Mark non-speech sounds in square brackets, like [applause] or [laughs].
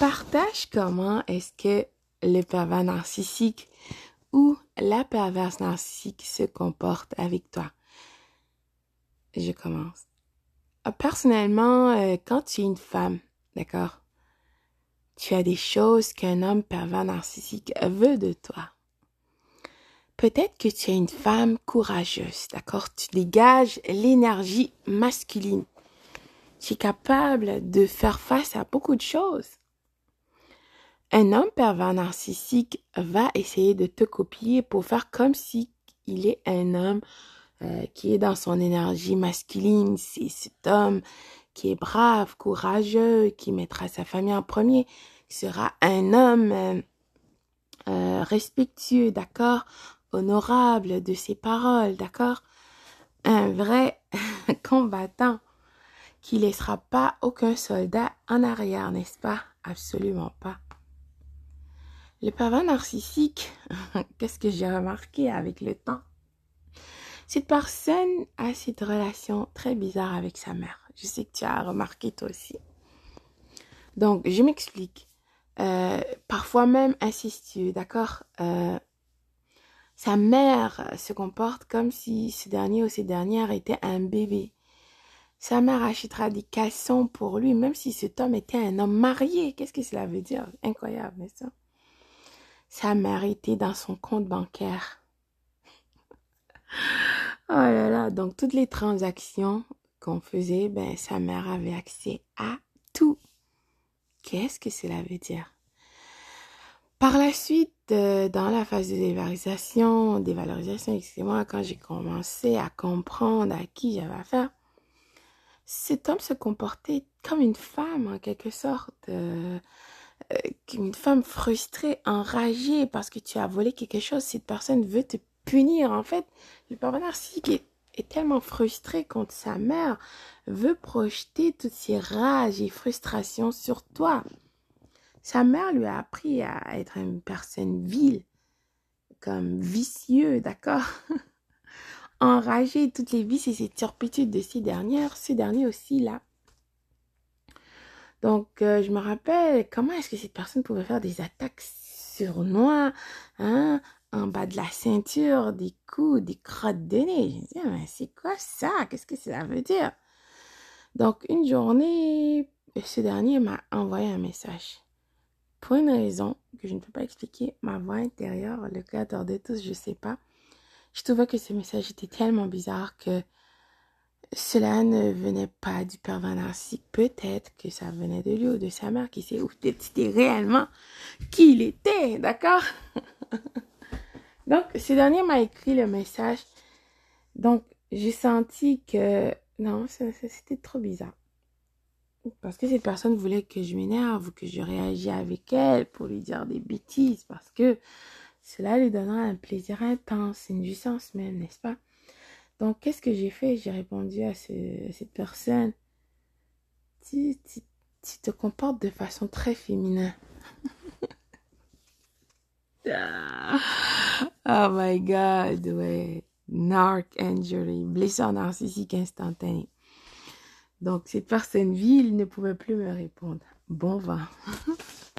Partage comment est-ce que le pervers narcissique ou la perverse narcissique se comporte avec toi? Je commence. Personnellement, euh, quand tu es une femme, d'accord, tu as des choses qu'un homme pervers narcissique veut de toi. Peut-être que tu es une femme courageuse, d'accord? Tu dégages l'énergie masculine. Tu es capable de faire face à beaucoup de choses. Un homme pervers narcissique va essayer de te copier pour faire comme si il est un homme euh, qui est dans son énergie masculine. C'est cet homme qui est brave, courageux, qui mettra sa famille en premier, qui sera un homme euh, euh, respectueux, d'accord, honorable de ses paroles, d'accord, un vrai [laughs] combattant qui laissera pas aucun soldat en arrière, n'est-ce pas? Absolument pas. Le pervers narcissique, [laughs] qu'est-ce que j'ai remarqué avec le temps? Cette personne a cette relation très bizarre avec sa mère. Je sais que tu as remarqué toi aussi. Donc, je m'explique. Euh, parfois même insistueux, d'accord? Euh, Sa mère se comporte comme si ce dernier ou cette dernière était un bébé. Sa mère achètera des caleçons pour lui, même si cet homme était un homme marié. Qu'est-ce que cela veut dire? Incroyable, n'est-ce sa mère était dans son compte bancaire. [laughs] oh là là, donc toutes les transactions qu'on faisait, ben sa mère avait accès à tout. Qu'est-ce que cela veut dire? Par la suite, euh, dans la phase de dévalorisation, dévalorisation, excusez-moi, quand j'ai commencé à comprendre à qui j'avais affaire, cet homme se comportait comme une femme en quelque sorte. Euh, euh, une femme frustrée, enragée parce que tu as volé quelque chose, cette personne veut te punir. En fait, le père narcissique est, est, tellement frustré contre sa mère, veut projeter toutes ses rages et frustrations sur toi. Sa mère lui a appris à être une personne vile, comme vicieux, d'accord? [laughs] Enragé, toutes les vices et ses turpitudes de ces dernières, ces derniers aussi, là, donc, euh, je me rappelle comment est-ce que cette personne pouvait faire des attaques sournois, hein, en bas de la ceinture, des coups, des crottes de nez. Je me mais c'est quoi ça? Qu'est-ce que ça veut dire? Donc, une journée, ce dernier m'a envoyé un message. Pour une raison que je ne peux pas expliquer, ma voix intérieure, le créateur de tous, je sais pas. Je trouvais que ce message était tellement bizarre que cela ne venait pas du pervers narcissique. Peut-être que ça venait de lui ou de sa mère qui sait où c'était réellement qui il était, d'accord? [laughs] Donc, ce dernier m'a écrit le message. Donc, j'ai senti que non, c'était trop bizarre. Parce que cette personne voulait que je m'énerve ou que je réagisse avec elle pour lui dire des bêtises parce que cela lui donnera un plaisir intense, une jouissance même, n'est-ce pas? Donc, qu'est-ce que j'ai fait? J'ai répondu à, cette personne. Tu, te comportes de façon très féminin. oh my God, ouais. Narc injury, blessure narcissique instantanée. Donc, cette personne vile ne pouvait plus me répondre. Bon vent. [laughs]